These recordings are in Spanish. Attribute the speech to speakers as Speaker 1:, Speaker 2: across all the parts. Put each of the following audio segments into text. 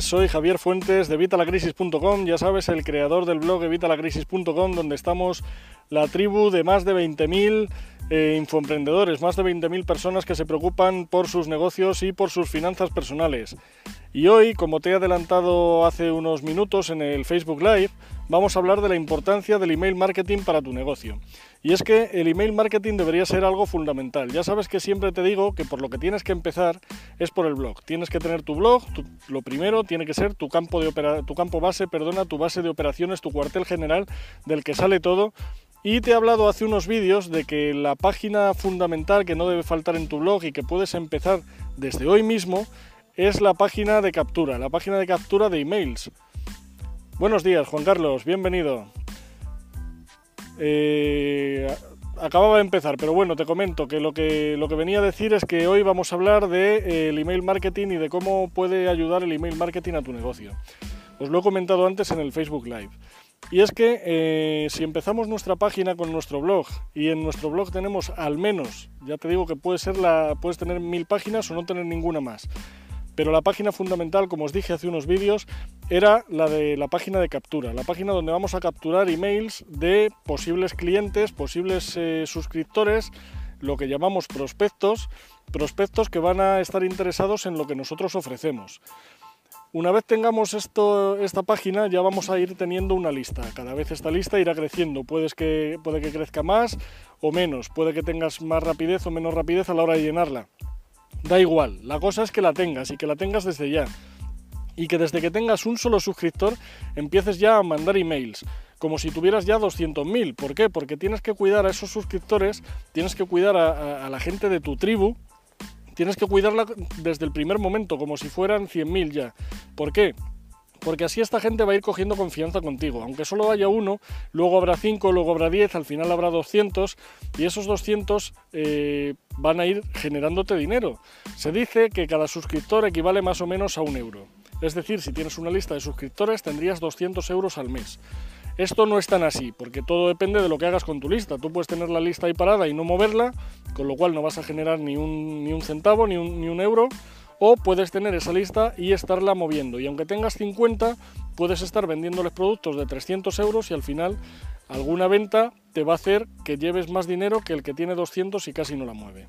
Speaker 1: Soy Javier Fuentes de Evitalacrisis.com, ya sabes, el creador del blog Evitalacrisis.com, donde estamos la tribu de más de 20.000 eh, infoemprendedores, más de 20.000 personas que se preocupan por sus negocios y por sus finanzas personales. Y hoy, como te he adelantado hace unos minutos en el Facebook Live, vamos a hablar de la importancia del email marketing para tu negocio. Y es que el email marketing debería ser algo fundamental. Ya sabes que siempre te digo que por lo que tienes que empezar es por el blog. Tienes que tener tu blog, lo primero tiene que ser tu campo, de tu campo base, perdona, tu base de operaciones, tu cuartel general del que sale todo. Y te he hablado hace unos vídeos de que la página fundamental que no debe faltar en tu blog y que puedes empezar desde hoy mismo es la página de captura, la página de captura de emails. Buenos días, Juan Carlos, bienvenido. Eh, acababa de empezar, pero bueno, te comento que lo, que lo que venía a decir es que hoy vamos a hablar del de, eh, email marketing y de cómo puede ayudar el email marketing a tu negocio. Os lo he comentado antes en el Facebook Live. Y es que eh, si empezamos nuestra página con nuestro blog y en nuestro blog tenemos al menos, ya te digo que puede ser la, puedes tener mil páginas o no tener ninguna más, pero la página fundamental, como os dije hace unos vídeos, era la de la página de captura, la página donde vamos a capturar emails de posibles clientes, posibles eh, suscriptores, lo que llamamos prospectos, prospectos que van a estar interesados en lo que nosotros ofrecemos. Una vez tengamos esto, esta página ya vamos a ir teniendo una lista. Cada vez esta lista irá creciendo. Puedes que, puede que crezca más o menos. Puede que tengas más rapidez o menos rapidez a la hora de llenarla. Da igual, la cosa es que la tengas y que la tengas desde ya. Y que desde que tengas un solo suscriptor empieces ya a mandar emails como si tuvieras ya 200.000. ¿Por qué? Porque tienes que cuidar a esos suscriptores, tienes que cuidar a, la gente de tu tribu, tienes que cuidarla desde el primer momento, como si fueran 100.000 ya. ¿Por qué? Porque así esta gente va a ir cogiendo confianza contigo. Aunque solo haya uno, luego habrá cinco, luego habrá diez, al final habrá 200 y esos 200 eh, van a ir generándote dinero. Se dice que cada suscriptor equivale más o menos a un euro. Es decir, si tienes una lista de suscriptores tendrías 200 euros al mes. Esto no es tan así, porque todo depende de lo que hagas con tu lista. Tú puedes tener la lista ahí parada y no moverla, con lo cual no vas a generar ni un, ni un centavo, ni un, ni un euro o puedes tener esa lista y estarla moviendo. Y aunque tengas 50, puedes estar vendiéndoles productos de 300 euros y al final alguna venta te va a hacer que lleves más dinero que el que tiene 200 y casi no la mueve.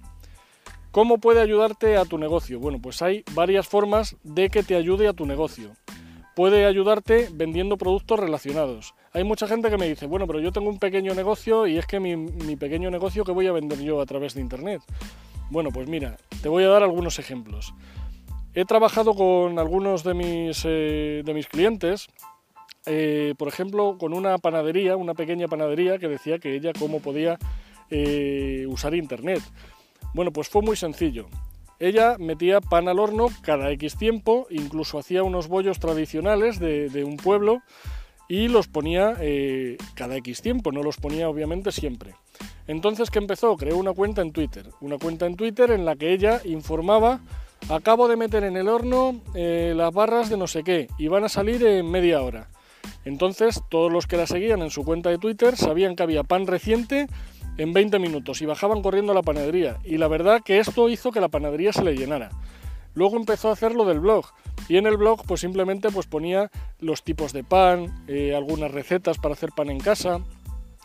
Speaker 1: ¿Cómo puede ayudarte a tu negocio? Bueno, pues hay varias formas de que te ayude a tu negocio. Puede ayudarte vendiendo productos relacionados. Hay mucha gente que me dice, bueno, pero yo tengo un pequeño negocio y es que mi, mi pequeño negocio que voy a vender yo a través de Internet. Bueno, pues mira, te voy a dar algunos ejemplos. He trabajado con algunos de mis, eh, de mis clientes, eh, por ejemplo, con una panadería, una pequeña panadería que decía que ella cómo podía eh, usar Internet. Bueno, pues fue muy sencillo. Ella metía pan al horno cada X tiempo, incluso hacía unos bollos tradicionales de, de un pueblo y los ponía cada X tiempo, no los ponía obviamente siempre. Entonces, ¿qué empezó? Creó una cuenta en Twitter, una cuenta en Twitter en la que ella informaba, acabo de meter en el horno eh, las barras de no sé qué y van a salir en media hora. Entonces, todos los que la seguían en su cuenta de Twitter sabían que había pan reciente en 20 minutos y bajaban corriendo a la panadería. Y la verdad que esto hizo que la panadería se le llenara. Luego empezó a hacer lo del blog y en el blog pues simplemente pues ponía los tipos de pan, eh, algunas recetas para hacer pan en casa,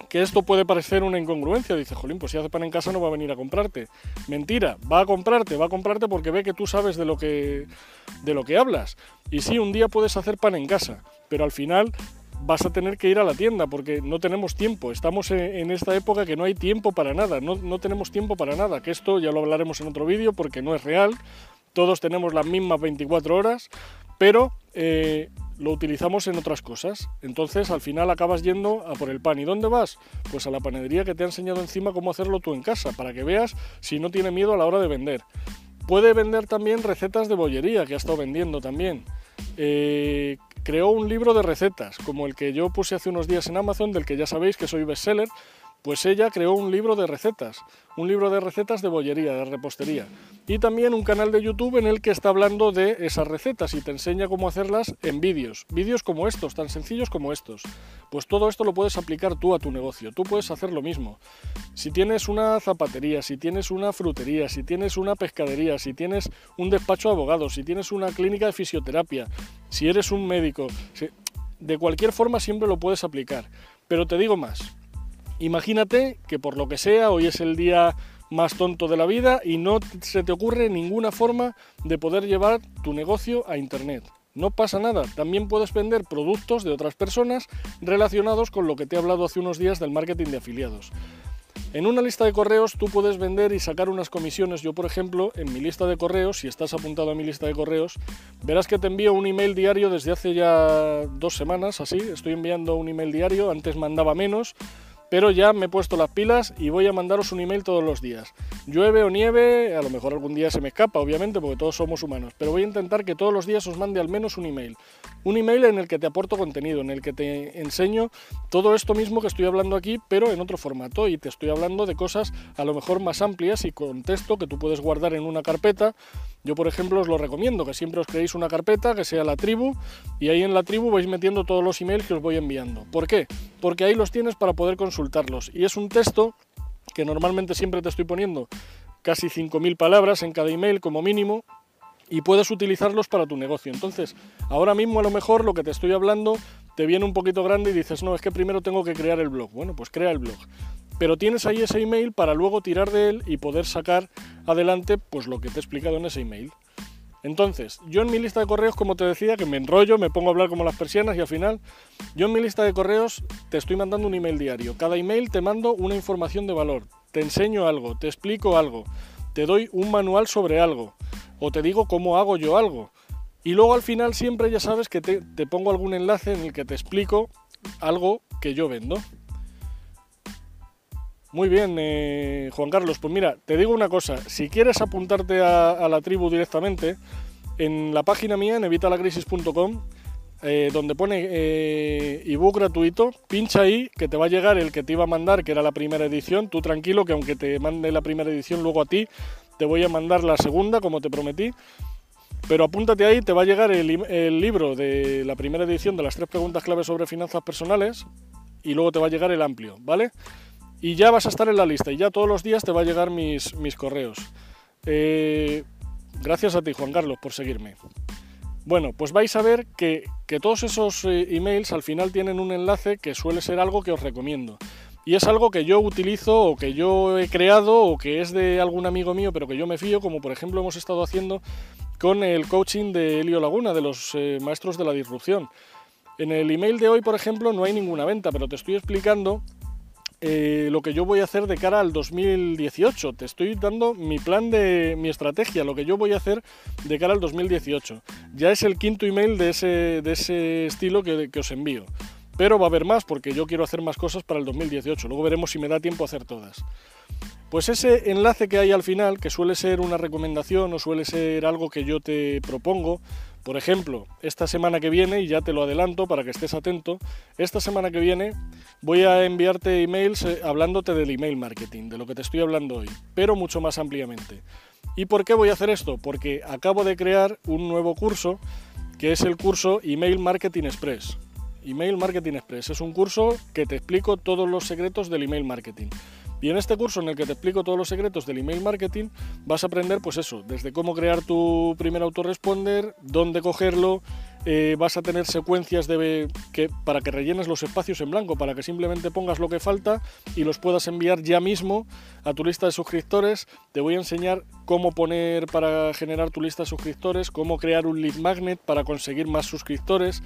Speaker 1: que esto puede parecer una incongruencia. Dice, jolín, pues si hace pan en casa no va a venir a comprarte. Mentira, va a comprarte, va a comprarte porque ve que tú sabes de lo que, de lo que hablas. Y sí, un día puedes hacer pan en casa, pero al final vas a tener que ir a la tienda porque no tenemos tiempo. Estamos en esta época que no hay tiempo para nada, no, no tenemos tiempo para nada. Que esto ya lo hablaremos en otro vídeo porque no es real. Todos tenemos las mismas 24 horas, pero eh, lo utilizamos en otras cosas. Entonces al final acabas yendo a por el pan. ¿Y dónde vas? Pues a la panadería que te ha enseñado encima cómo hacerlo tú en casa, para que veas si no tiene miedo a la hora de vender. Puede vender también recetas de bollería, que ha estado vendiendo también. Eh, creó un libro de recetas, como el que yo puse hace unos días en Amazon, del que ya sabéis que soy bestseller, Pues ella creó un libro de recetas, un libro de recetas de bollería, de repostería. Y también un canal de YouTube en el que está hablando de esas recetas y te enseña cómo hacerlas en vídeos. Vídeos como estos, tan sencillos como estos. Pues todo esto lo puedes aplicar tú a tu negocio. Tú puedes hacer lo mismo. Si tienes una zapatería, si tienes una frutería, si tienes una pescadería, si tienes un despacho de abogados, si tienes una clínica de fisioterapia, si eres un médico, de cualquier forma siempre lo puedes aplicar. Pero te digo más Imagínate que por lo que sea hoy es el día más tonto de la vida y no se te ocurre ninguna forma de poder llevar tu negocio a Internet. No pasa nada, también puedes vender productos de otras personas relacionados con lo que te he hablado hace unos días del marketing de afiliados. En una lista de correos tú puedes vender y sacar unas comisiones. Yo, por ejemplo, en mi lista de correos, si estás apuntado a mi lista de correos, verás que te envío un email diario desde hace ya dos semanas, así. Estoy enviando un email diario, antes mandaba menos pero ya me he puesto las pilas y voy a mandaros un email todos los días. Llueve o nieve, a lo mejor algún día se me escapa, obviamente, porque todos somos humanos, pero voy a intentar que todos los días os mande al menos un email. Un email en el que te aporto contenido, en el que te enseño todo esto mismo que estoy hablando aquí, pero en otro formato, y te estoy hablando de cosas a lo mejor más amplias y con texto que tú puedes guardar en una carpeta yo, por ejemplo, os lo recomiendo, que siempre os creéis una carpeta que sea la tribu y ahí en la tribu vais metiendo todos los emails que os voy enviando. ¿Por qué? Porque ahí los tienes para poder consultarlos. Y es un texto que normalmente siempre te estoy poniendo casi 5.000 palabras en cada email como mínimo y puedes utilizarlos para tu negocio. Entonces, ahora mismo a lo mejor lo que te estoy hablando te viene un poquito grande y dices, no, es que primero tengo que crear el blog. Bueno, pues crea el blog pero tienes ahí ese email para luego tirar de él y poder sacar adelante pues lo que te he explicado en ese email. Entonces, yo en mi lista de correos, como te decía, que me enrollo, me pongo a hablar como las persianas y al final, yo en mi lista de correos te estoy mandando un email diario. Cada email te mando una información de valor, te enseño algo, te explico algo, te doy un manual sobre algo o te digo cómo hago yo algo. Y luego al final siempre ya sabes que te, te pongo algún enlace en el que te explico algo que yo vendo. Muy bien, eh, Juan Carlos. Pues mira, te digo una cosa. Si quieres apuntarte a, la tribu directamente, en la página mía, en evitalacrisis.com, eh, donde pone eh, ebook gratuito, pincha ahí, que te va a llegar el que te iba a mandar, que era la primera edición. Tú tranquilo, que aunque te mande la primera edición luego a ti, te voy a mandar la segunda, como te prometí. Pero apúntate ahí, te va a llegar el, libro de la primera edición de las tres preguntas claves sobre finanzas personales y luego te va a llegar el amplio, ¿vale? y ya vas a estar en la lista y ya todos los días te va a llegar mis, mis correos. Eh, gracias a ti, Juan Carlos, por seguirme. Bueno, pues vais a ver que, todos esos eh, emails al final tienen un enlace que suele ser algo que os recomiendo. Y es algo que yo utilizo o que yo he creado o que es de algún amigo mío, pero que yo me fío, como por ejemplo hemos estado haciendo con el coaching de Elio Laguna, de los eh, maestros de la disrupción. En el email de hoy, por ejemplo, no hay ninguna venta, pero te estoy explicando eh, lo que yo voy a hacer de cara al 2018. Te estoy dando mi plan de mi estrategia, lo que yo voy a hacer de cara al 2018. Ya es el quinto email de ese, de ese estilo que, que os envío. Pero va a haber más porque yo quiero hacer más cosas para el 2018. Luego veremos si me da tiempo a hacer todas. Pues ese enlace que hay al final, que suele ser una recomendación o suele ser algo que yo te propongo, por ejemplo, esta semana que viene, y ya te lo adelanto para que estés atento, esta semana que viene voy a enviarte emails eh, hablándote del email marketing, de lo que te estoy hablando hoy, pero mucho más ampliamente. ¿Y por qué voy a hacer esto? Porque acabo de crear un nuevo curso, que es el curso Email Marketing Express. Email Marketing Express es un curso que te explico todos los secretos del email marketing. Y en este curso en el que te explico todos los secretos del email marketing, vas a aprender pues eso, desde cómo crear tu primer autoresponder, dónde cogerlo, eh, vas a tener secuencias de, que, para que rellenes los espacios en blanco, para que simplemente pongas lo que falta y los puedas enviar ya mismo a tu lista de suscriptores. Te voy a enseñar cómo poner para generar tu lista de suscriptores, cómo crear un lead magnet para conseguir más suscriptores.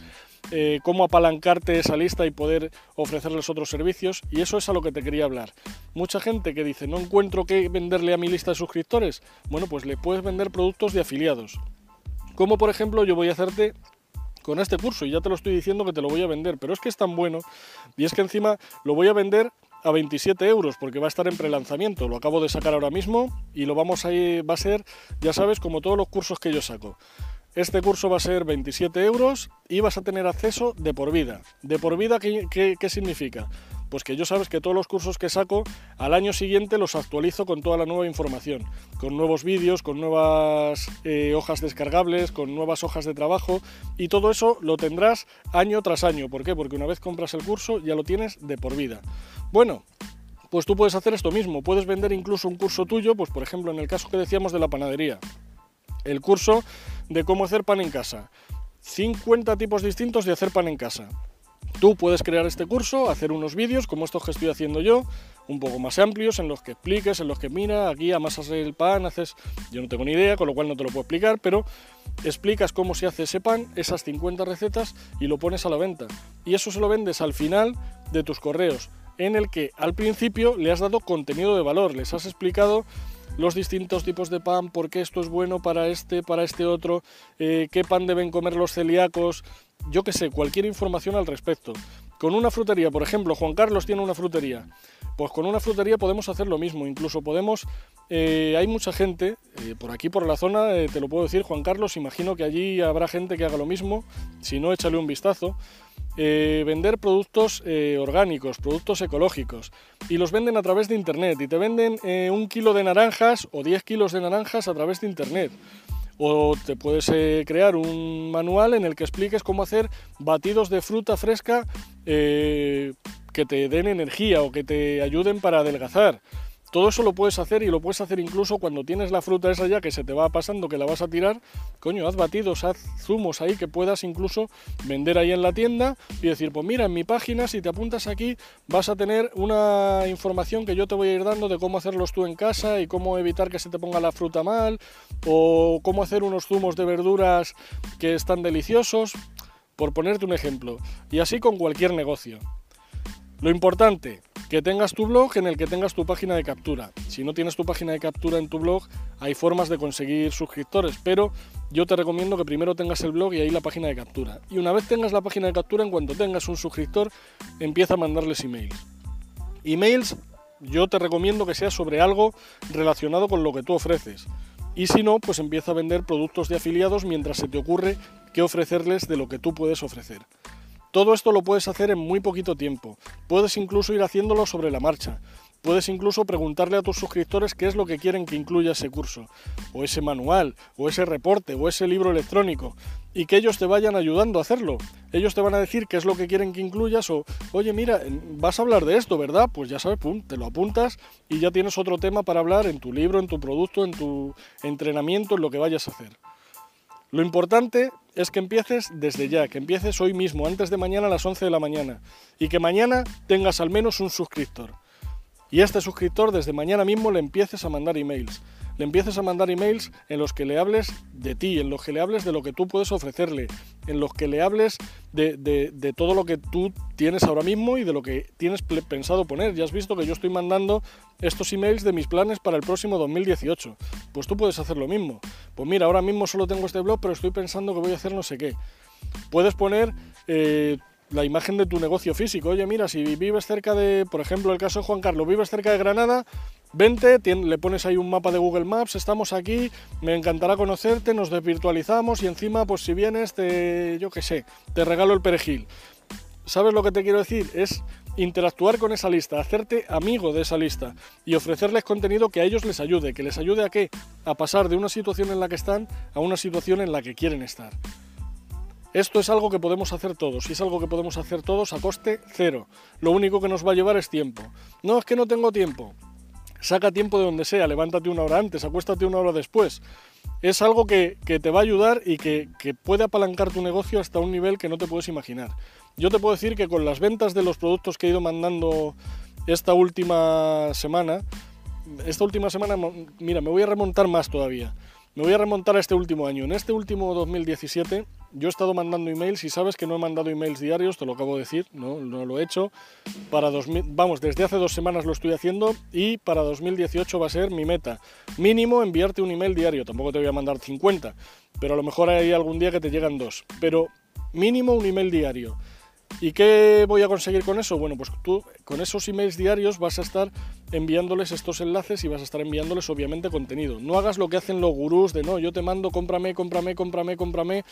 Speaker 1: Eh, cómo apalancarte esa lista y poder ofrecerles otros servicios y eso es a lo que te quería hablar. Mucha gente que dice no encuentro qué venderle a mi lista de suscriptores, bueno pues le puedes vender productos de afiliados. Como por ejemplo yo voy a hacerte con este curso y ya te lo estoy diciendo que te lo voy a vender, pero es que es tan bueno y es que encima lo voy a vender a 27 euros porque va a estar en prelanzamiento, lo acabo de sacar ahora mismo y lo vamos a ir, va a ser, ya sabes, como todos los cursos que yo saco. Este curso va a ser 27 euros y vas a tener acceso de por vida. ¿De por vida qué, significa? Pues que yo sabes que todos los cursos que saco al año siguiente los actualizo con toda la nueva información, con nuevos vídeos, con nuevas eh, hojas descargables, con nuevas hojas de trabajo y todo eso lo tendrás año tras año. ¿Por qué? Porque una vez compras el curso ya lo tienes de por vida. Bueno, pues tú puedes hacer esto mismo, puedes vender incluso un curso tuyo, pues por ejemplo en el caso que decíamos de la panadería, el curso de cómo hacer pan en casa. 50 tipos distintos de hacer pan en casa. Tú puedes crear este curso, hacer unos vídeos como estos que estoy haciendo yo, un poco más amplios, en los que expliques, en los que mira, aquí amasas el pan, haces, yo no tengo ni idea, con lo cual no te lo puedo explicar, pero explicas cómo se hace ese pan, esas 50 recetas y lo pones a la venta. Y eso se lo vendes al final de tus correos, en el que al principio le has dado contenido de valor, les has explicado los distintos tipos de pan, por qué esto es bueno para este, para este otro, eh, qué pan deben comer los celíacos, yo qué sé, cualquier información al respecto. Con una frutería, por ejemplo, Juan Carlos tiene una frutería. Pues con una frutería podemos hacer lo mismo, incluso podemos, eh, hay mucha gente, eh, por aquí por la zona, te lo puedo decir Juan Carlos, imagino que allí habrá gente que haga lo mismo, si no échale un vistazo, vender productos orgánicos, productos ecológicos, y los venden a través de Internet, y te venden un kilo de naranjas o 10 kilos de naranjas a través de Internet. O te puedes eh, crear un manual en el que expliques cómo hacer batidos de fruta fresca eh, que te den energía o que te ayuden para adelgazar. Todo eso lo puedes hacer y lo puedes hacer incluso cuando tienes la fruta esa ya que se te va pasando, que la vas a tirar. Coño, haz batidos, haz zumos ahí que puedas incluso vender ahí en la tienda y decir, pues mira, en mi página, si te apuntas aquí, vas a tener una información que yo te voy a ir dando de cómo hacerlos tú en casa y cómo evitar que se te ponga la fruta mal o cómo hacer unos zumos de verduras que están deliciosos, por ponerte un ejemplo. Y así con cualquier negocio. Lo importante, que tengas tu blog en el que tengas tu página de captura. Si no tienes tu página de captura en tu blog, hay formas de conseguir suscriptores, pero yo te recomiendo que primero tengas el blog y ahí la página de captura. Y una vez tengas la página de captura, en cuanto tengas un suscriptor, empieza a mandarles emails. Emails, yo te recomiendo que sea sobre algo relacionado con lo que tú ofreces. Y si no, pues empieza a vender productos de afiliados mientras se te ocurre qué ofrecerles de lo que tú puedes ofrecer. Todo esto lo puedes hacer en muy poquito tiempo. Puedes incluso ir haciéndolo sobre la marcha. Puedes incluso preguntarle a tus suscriptores qué es lo que quieren que incluya ese curso, o ese manual, o ese reporte, o ese libro electrónico, y que ellos te vayan ayudando a hacerlo. Ellos te van a decir qué es lo que quieren que incluyas, o, oye, mira, vas a hablar de esto, ¿verdad? Pues ya sabes, pum, te lo apuntas y ya tienes otro tema para hablar en tu libro, en tu producto, en tu entrenamiento, en lo que vayas a hacer. Lo importante es que empieces desde ya, que empieces hoy mismo, antes de mañana a las 11 de la mañana, y que mañana tengas al menos un suscriptor. Y a este suscriptor desde mañana mismo le empieces a mandar emails le empieces a mandar emails en los que le hables de ti, en los que le hables de lo que tú puedes ofrecerle, en los que le hables de, todo lo que tú tienes ahora mismo y de lo que tienes pensado poner. Ya has visto que yo estoy mandando estos emails de mis planes para el próximo 2018. Pues tú puedes hacer lo mismo. Pues mira, ahora mismo solo tengo este blog, pero estoy pensando que voy a hacer no sé qué. Puedes poner... Eh, la imagen de tu negocio físico. Oye, mira, si vives cerca de, por ejemplo, el caso de Juan Carlos, vives cerca de Granada, Vente, le pones ahí un mapa de Google Maps, estamos aquí, me encantará conocerte, nos desvirtualizamos y encima, pues si vienes, te, yo qué sé, te regalo el perejil. ¿Sabes lo que te quiero decir? Es interactuar con esa lista, hacerte amigo de esa lista y ofrecerles contenido que a ellos les ayude, que les ayude a qué? A pasar de una situación en la que están a una situación en la que quieren estar. Esto es algo que podemos hacer todos, y es algo que podemos hacer todos a coste cero. Lo único que nos va a llevar es tiempo. No es que no tengo tiempo saca tiempo de donde sea, levántate una hora antes, acuéstate una hora después. Es algo que, te va a ayudar y que, puede apalancar tu negocio hasta un nivel que no te puedes imaginar. Yo te puedo decir que con las ventas de los productos que he ido mandando esta última semana, esta última semana, mira, me voy a remontar más todavía. Me voy a remontar a este último año. En este último 2017 yo he estado mandando emails y sabes que no he mandado emails diarios, te lo acabo de decir, no, no lo he hecho. Para 2000, vamos, desde hace dos semanas lo estoy haciendo y para 2018 va a ser mi meta. Mínimo enviarte un email diario, tampoco te voy a mandar 50, pero a lo mejor hay algún día que te llegan dos. Pero mínimo un email diario. ¿Y qué voy a conseguir con eso? Bueno, pues tú con esos emails diarios vas a estar enviándoles estos enlaces y vas a estar enviándoles obviamente contenido. No hagas lo que hacen los gurús de no, yo te mando, cómprame, cómprame, cómprame, cómprame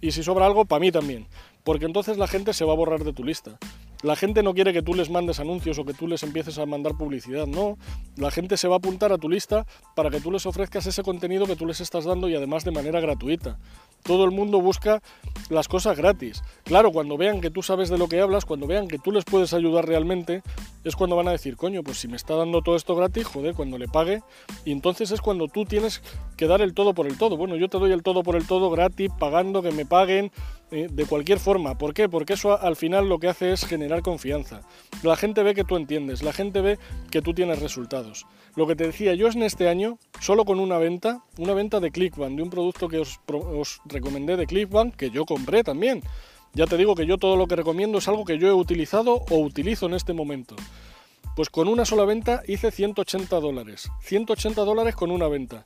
Speaker 1: y si sobra algo, para mí también. Porque entonces la gente se va a borrar de tu lista. La gente no quiere que tú les mandes anuncios o que tú les empieces a mandar publicidad, no. La gente se va a apuntar a tu lista para que tú les ofrezcas ese contenido que tú les estás dando y además de manera gratuita. Todo el mundo busca las cosas gratis. Claro, cuando vean que tú sabes de lo que hablas, cuando vean que tú les puedes ayudar realmente, es cuando van a decir, coño, pues si me está dando todo esto gratis, joder, cuando le pague. Y entonces es cuando tú tienes que dar el todo por el todo. Bueno, yo te doy el todo por el todo gratis, pagando, que me paguen, eh, de cualquier forma. ¿Por qué? Porque eso al final lo que hace es generar confianza. La gente ve que tú entiendes, la gente ve que tú tienes resultados. Lo que te decía, yo en este año, solo con una venta, una venta de Clickbank, de un producto que os, os recomendé de Clickbank, que yo compré también. Ya te digo que yo todo lo que recomiendo es algo que yo he utilizado o utilizo en este momento. Pues con una sola venta hice 180 dólares. 180 dólares con una venta.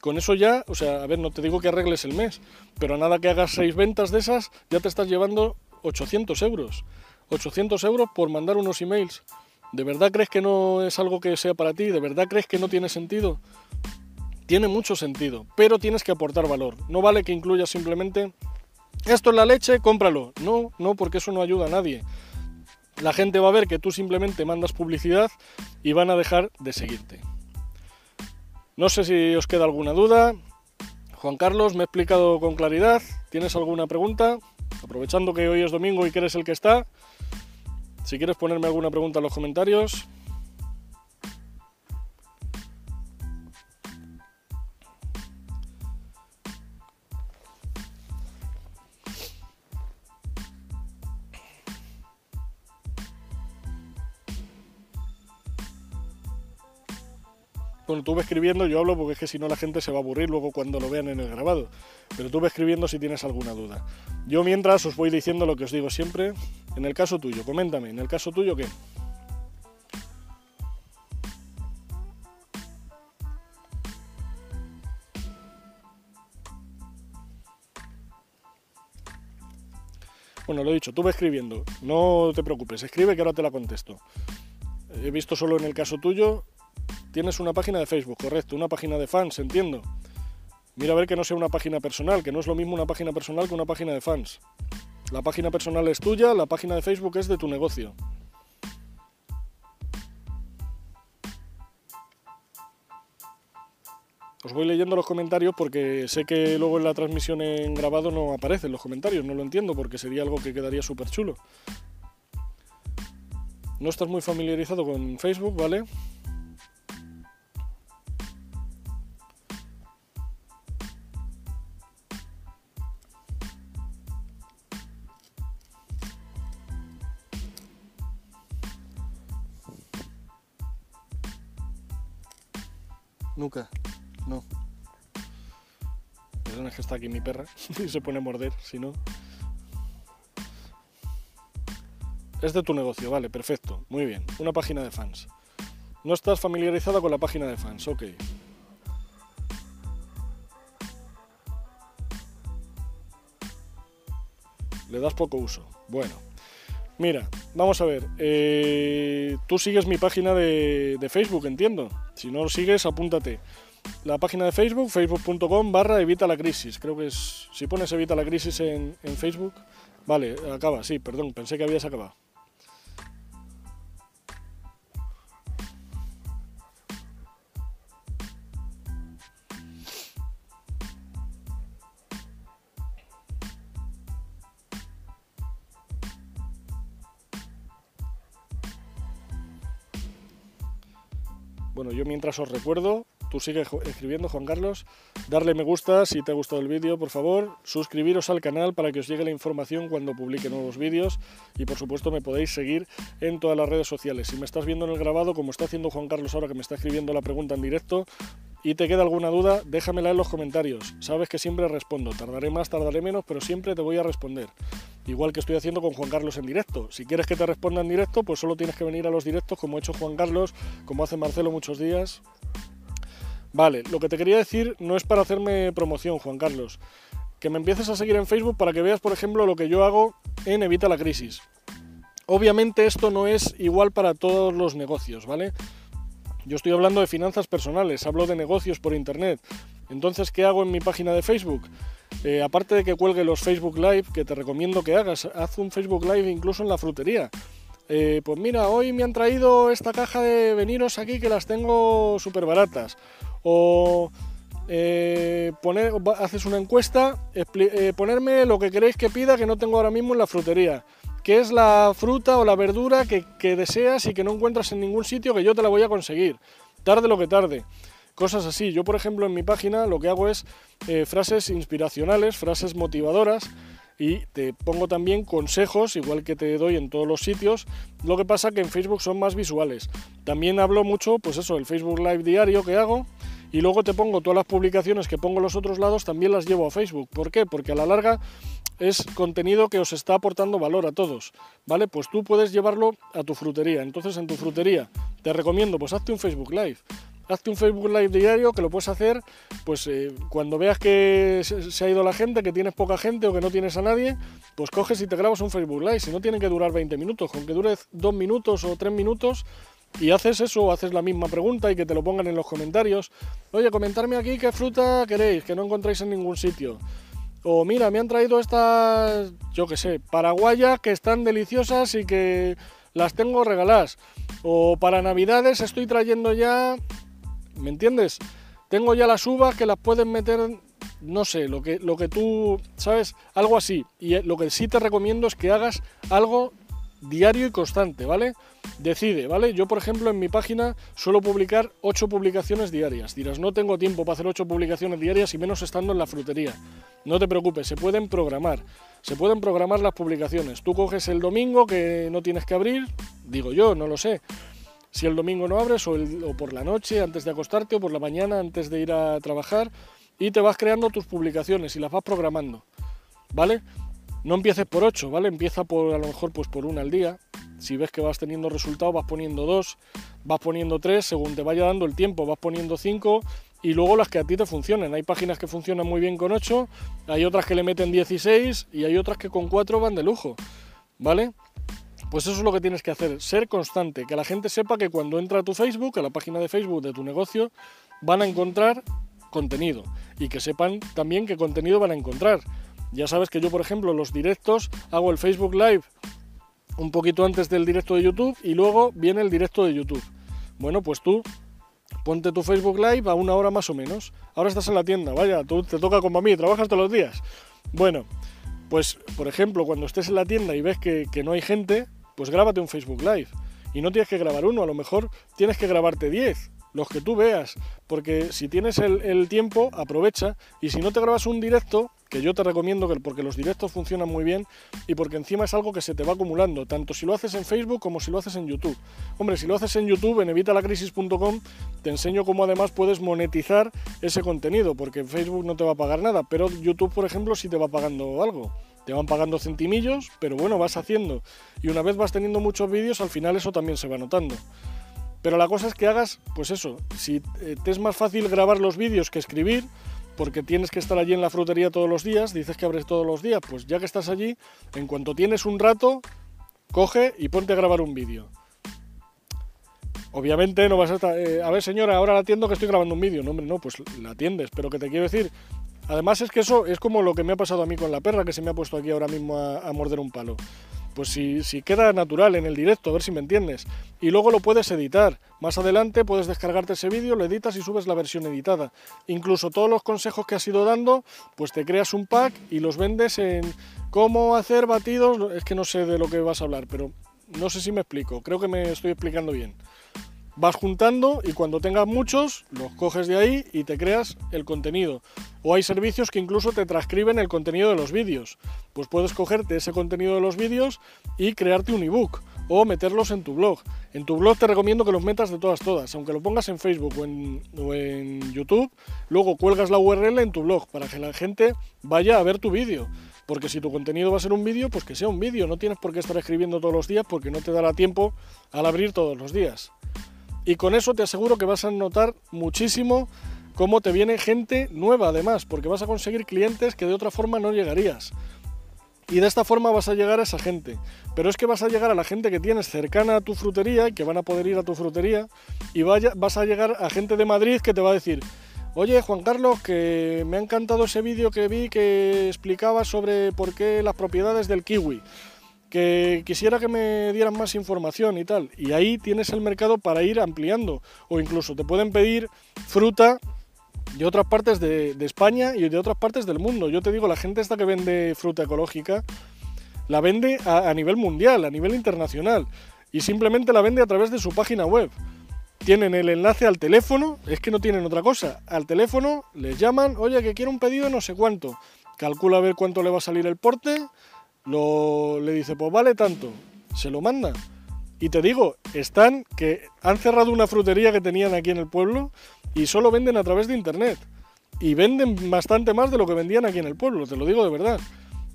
Speaker 1: Con eso ya, o sea, a ver, no te digo que arregles el mes, pero nada que hagas seis ventas de esas, ya te estás llevando 800 euros. 800 euros por mandar unos emails. ¿De verdad crees que no es algo que sea para ti? ¿De verdad crees que no tiene sentido? Tiene mucho sentido, pero tienes que aportar valor. No vale que incluyas simplemente esto es la leche, cómpralo. No, no, porque eso no ayuda a nadie. La gente va a ver que tú simplemente mandas publicidad y van a dejar de seguirte. No sé si os queda alguna duda. Juan Carlos, me he explicado con claridad. ¿Tienes alguna pregunta? Aprovechando que hoy es domingo y que eres el que está, si quieres ponerme alguna pregunta en los comentarios. Bueno, tú ve escribiendo, yo hablo porque es que si no la gente se va a aburrir luego cuando lo vean en el grabado. Pero tú ve escribiendo si tienes alguna duda. Yo mientras os voy diciendo lo que os digo siempre. En el caso tuyo, coméntame, ¿en el caso tuyo qué? Bueno, lo he dicho, tú ve escribiendo. No te preocupes, escribe que ahora te la contesto. He visto solo en el caso tuyo Tienes una página de Facebook, correcto, una página de fans, entiendo. Mira a ver que no sea una página personal, que no es lo mismo una página personal que una página de fans. La página personal es tuya, la página de Facebook es de tu negocio. Os voy leyendo los comentarios porque sé que luego en la transmisión en grabado no aparecen los comentarios, no lo entiendo porque sería algo que quedaría súper chulo. No estás muy familiarizado con Facebook, ¿vale? Perra y se pone a morder, si no. Es de tu negocio, vale, perfecto, muy bien. Una página de fans. No estás familiarizada con la página de fans, ok. Le das poco uso. Bueno, mira, vamos a ver. Eh, tú sigues mi página de, de Facebook, entiendo. Si no lo sigues, apúntate. La página de Facebook, facebook.com barra evita la crisis. Creo que es, si pones evita la crisis en, en Facebook, vale, acaba, sí, perdón, pensé que habías acabado. Bueno, yo mientras os recuerdo, tú sigue escribiendo, Juan Carlos, darle me gusta si te ha gustado el vídeo, por favor, suscribiros al canal para que os llegue la información cuando publique nuevos vídeos y por supuesto me podéis seguir en todas las redes sociales. Si me estás viendo en el grabado, como está haciendo Juan Carlos ahora que me está escribiendo la pregunta en directo, y te queda alguna duda, déjamela en los comentarios. Sabes que siempre respondo, tardaré más, tardaré menos, pero siempre te voy a responder. Igual que estoy haciendo con Juan Carlos en directo. Si quieres que te responda en directo, pues solo tienes que venir a los directos como ha hecho Juan Carlos, como hace Marcelo muchos días. Vale, lo que te quería decir no es para hacerme promoción, Juan Carlos. Que me empieces a seguir en Facebook para que veas, por ejemplo, lo que yo hago en Evita la Crisis. Obviamente esto no es igual para todos los negocios, ¿vale? Yo estoy hablando de finanzas personales, hablo de negocios por Internet. Entonces, ¿qué hago en mi página de Facebook? Eh, aparte de que cuelgue los Facebook Live, que te recomiendo que hagas, haz un Facebook Live incluso en la frutería. eh, pues mira, hoy me han traído esta caja de veniros aquí que las tengo súper baratas. O eh, haces una encuesta, eh, ponerme lo que queréis que pida que no tengo ahora mismo en la frutería. ¿Qué es la fruta o la verdura que, que deseas y que no encuentras en ningún sitio que yo te la voy a conseguir? Tarde lo que tarde cosas así. Yo, por ejemplo, en mi página lo que hago es frases inspiracionales, frases motivadoras y te pongo también consejos, igual que te doy en todos los sitios. Lo que pasa que en Facebook son más visuales. También hablo mucho, pues eso, el Facebook Live diario que hago. Y luego te pongo todas las publicaciones que pongo en los otros lados, también las llevo a Facebook. ¿Por qué? Porque a la larga es contenido que os está aportando valor a todos, ¿vale? Pues tú puedes llevarlo a tu frutería. Entonces en tu frutería te recomiendo, pues hazte un Facebook Live hazte un Facebook Live diario que lo puedes hacer pues eh, cuando veas que se, ha ido la gente, que tienes poca gente o que no tienes a nadie, pues coges y te grabas un Facebook Live. Si no tiene que durar 20 minutos, con que dure 2 minutos o 3 minutos y haces eso, haces la misma pregunta y que te lo pongan en los comentarios. Oye, comentarme aquí qué fruta queréis, que no encontráis en ningún sitio. O mira, me han traído estas, yo qué sé, paraguayas que están deliciosas y que las tengo regaladas. O para navidades estoy trayendo ya ¿me entiendes? Tengo ya las uvas que las puedes meter, no sé, lo que, lo que tú, ¿sabes? Algo así. Y lo que sí te recomiendo es que hagas algo diario y constante, ¿vale? Decide, ¿vale? Yo, por ejemplo, en mi página suelo publicar 8 publicaciones diarias. Dirás, no tengo tiempo para hacer 8 publicaciones diarias y menos estando en la frutería. No te preocupes, se pueden programar. Se pueden programar las publicaciones. Tú coges el domingo que no tienes que abrir, digo yo, no lo sé si el domingo no abres o, por la noche antes de acostarte o por la mañana antes de ir a trabajar y te vas creando tus publicaciones y las vas programando, ¿vale? No empieces por 8, ¿vale? Empieza por a lo mejor pues por una al día. Si ves que vas teniendo resultados, vas poniendo dos, vas poniendo tres, según te vaya dando el tiempo, vas poniendo cinco y luego las que a ti te funcionen. Hay páginas que funcionan muy bien con 8, hay otras que le meten 16 y hay otras que con 4 van de lujo, ¿vale? Pues eso es lo que tienes que hacer, ser constante, que la gente sepa que cuando entra a tu Facebook, a la página de Facebook de tu negocio, van a encontrar contenido y que sepan también qué contenido van a encontrar. Ya sabes que yo, por ejemplo, los directos hago el Facebook Live un poquito antes del directo de YouTube y luego viene el directo de YouTube. Bueno, pues tú ponte tu Facebook Live a una hora más o menos. Ahora estás en la tienda, vaya, tú te toca como a mí, trabajas todos los días. Bueno, pues por ejemplo, cuando estés en la tienda y ves que, que no hay gente, pues grábate un Facebook Live. Y no tienes que grabar uno, a lo mejor tienes que grabarte 10, los que tú veas, porque si tienes el, tiempo, aprovecha, y si no te grabas un directo, que yo te recomiendo que porque los directos funcionan muy bien y porque encima es algo que se te va acumulando, tanto si lo haces en Facebook como si lo haces en YouTube. Hombre, si lo haces en YouTube, en evitalacrisis.com, te enseño cómo además puedes monetizar ese contenido, porque Facebook no te va a pagar nada, pero YouTube, por ejemplo, sí te va pagando algo te van pagando centimillos, pero bueno, vas haciendo. Y una vez vas teniendo muchos vídeos, al final eso también se va notando. Pero la cosa es que hagas, pues eso, si eh, te es más fácil grabar los vídeos que escribir, porque tienes que estar allí en la frutería todos los días, dices que abres todos los días, pues ya que estás allí, en cuanto tienes un rato, coge y ponte a grabar un vídeo. Obviamente no vas a estar, eh, a ver señora, ahora la atiendo que estoy grabando un vídeo. No, hombre, no, pues la atiendes, pero que te quiero decir Además es que eso es como lo que me ha pasado a mí con la perra que se me ha puesto aquí ahora mismo a, morder un palo. Pues si, si, queda natural en el directo, a ver si me entiendes. Y luego lo puedes editar. Más adelante puedes descargarte ese vídeo, lo editas y subes la versión editada. Incluso todos los consejos que has ido dando, pues te creas un pack y los vendes en cómo hacer batidos. Es que no sé de lo que vas a hablar, pero no sé si me explico. Creo que me estoy explicando bien vas juntando y cuando tengas muchos los coges de ahí y te creas el contenido. O hay servicios que incluso te transcriben el contenido de los vídeos. Pues puedes cogerte ese contenido de los vídeos y crearte un ebook o meterlos en tu blog. En tu blog te recomiendo que los metas de todas todas, aunque lo pongas en Facebook o en, YouTube, luego cuelgas la URL en tu blog para que la gente vaya a ver tu vídeo. Porque si tu contenido va a ser un vídeo, pues que sea un vídeo, no tienes por qué estar escribiendo todos los días porque no te dará tiempo al abrir todos los días. Y con eso te aseguro que vas a notar muchísimo cómo te viene gente nueva además, porque vas a conseguir clientes que de otra forma no llegarías. Y de esta forma vas a llegar a esa gente. Pero es que vas a llegar a la gente que tienes cercana a tu frutería y que van a poder ir a tu frutería. Y vas a llegar a gente de Madrid que te va a decir, oye Juan Carlos, que me ha encantado ese vídeo que vi que explicaba sobre por qué las propiedades del kiwi. Que quisiera que me dieran más información y tal. Y ahí tienes el mercado para ir ampliando. O incluso te pueden pedir fruta de otras partes de, España y de otras partes del mundo. Yo te digo, la gente esta que vende fruta ecológica, la vende a, nivel mundial, a nivel internacional. Y simplemente la vende a través de su página web. Tienen el enlace al teléfono, es que no tienen otra cosa. Al teléfono les llaman, oye, que quiero un pedido de no sé cuánto. Calcula a ver cuánto le va a salir el porte lo, le dice, pues vale tanto, se lo manda. Y te digo, están que han cerrado una frutería que tenían aquí en el pueblo y solo venden a través de internet. Y venden bastante más de lo que vendían aquí en el pueblo, te lo digo de verdad.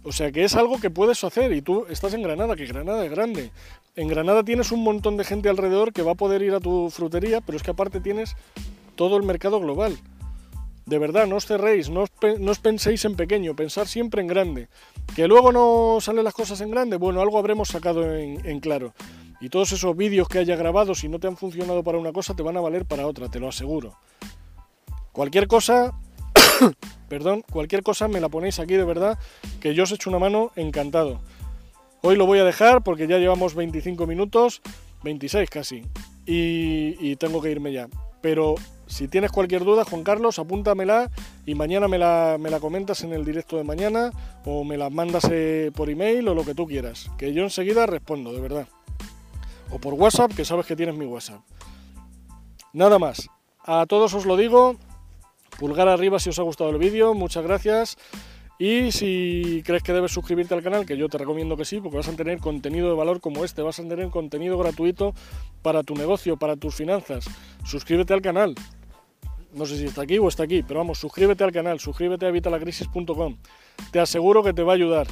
Speaker 1: O sea que es algo que puedes hacer y tú estás en Granada, que Granada es grande. En Granada tienes un montón de gente alrededor que va a poder ir a tu frutería, pero es que aparte tienes todo el mercado global. De verdad, no os cerréis, no os, penséis en pequeño, pensar siempre en grande. Que luego no salen las cosas en grande, bueno, algo habremos sacado en, claro. Y todos esos vídeos que haya grabado, si no te han funcionado para una cosa, te van a valer para otra, te lo aseguro. Cualquier cosa, perdón, cualquier cosa me la ponéis aquí de verdad, que yo os echo una mano encantado. Hoy lo voy a dejar porque ya llevamos 25 minutos, 26 casi, y, y tengo que irme ya. Pero si tienes cualquier duda, Juan Carlos, apúntamela y mañana me la, me la comentas en el directo de mañana o me la mandas eh, por email o lo que tú quieras, que yo enseguida respondo, de verdad. O por WhatsApp, que sabes que tienes mi WhatsApp. Nada más. A todos os lo digo. Pulgar arriba si os ha gustado el vídeo. Muchas gracias. Y si crees que debes suscribirte al canal, que yo te recomiendo que sí, porque vas a tener contenido de valor como este, vas a tener contenido gratuito para tu negocio, para tus finanzas. Suscríbete al canal. No sé si está aquí o está aquí, pero vamos, suscríbete al canal, suscríbete a vitalacrisis.com. Te aseguro que te va a ayudar.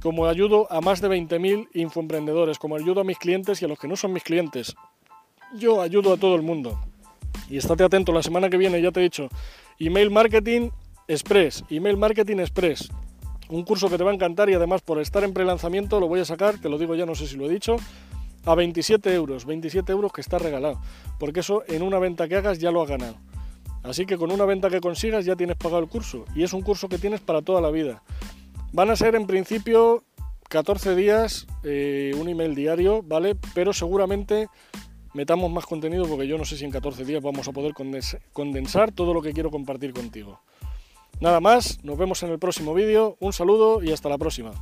Speaker 1: Como ayudo a más de 20.000 infoemprendedores, como ayudo a mis clientes y a los que no son mis clientes. Yo ayudo a todo el mundo. Y estate atento, la semana que viene ya te he dicho, email marketing Express, Email Marketing Express. Un curso que te va a encantar y además por estar en pre-lanzamiento lo voy a sacar, te lo digo ya, no sé si lo he dicho, a 27 euros. 27 euros que está regalado. Porque eso en una venta que hagas ya lo has ganado. Así que con una venta que consigas ya tienes pagado el curso. Y es un curso que tienes para toda la vida. Van a ser en principio 14 días, eh, un email diario, ¿vale? Pero seguramente metamos más contenido porque yo no sé si en 14 días vamos a poder condensar todo lo que quiero compartir contigo. Nada más, nos vemos en el próximo vídeo, un saludo y hasta la próxima.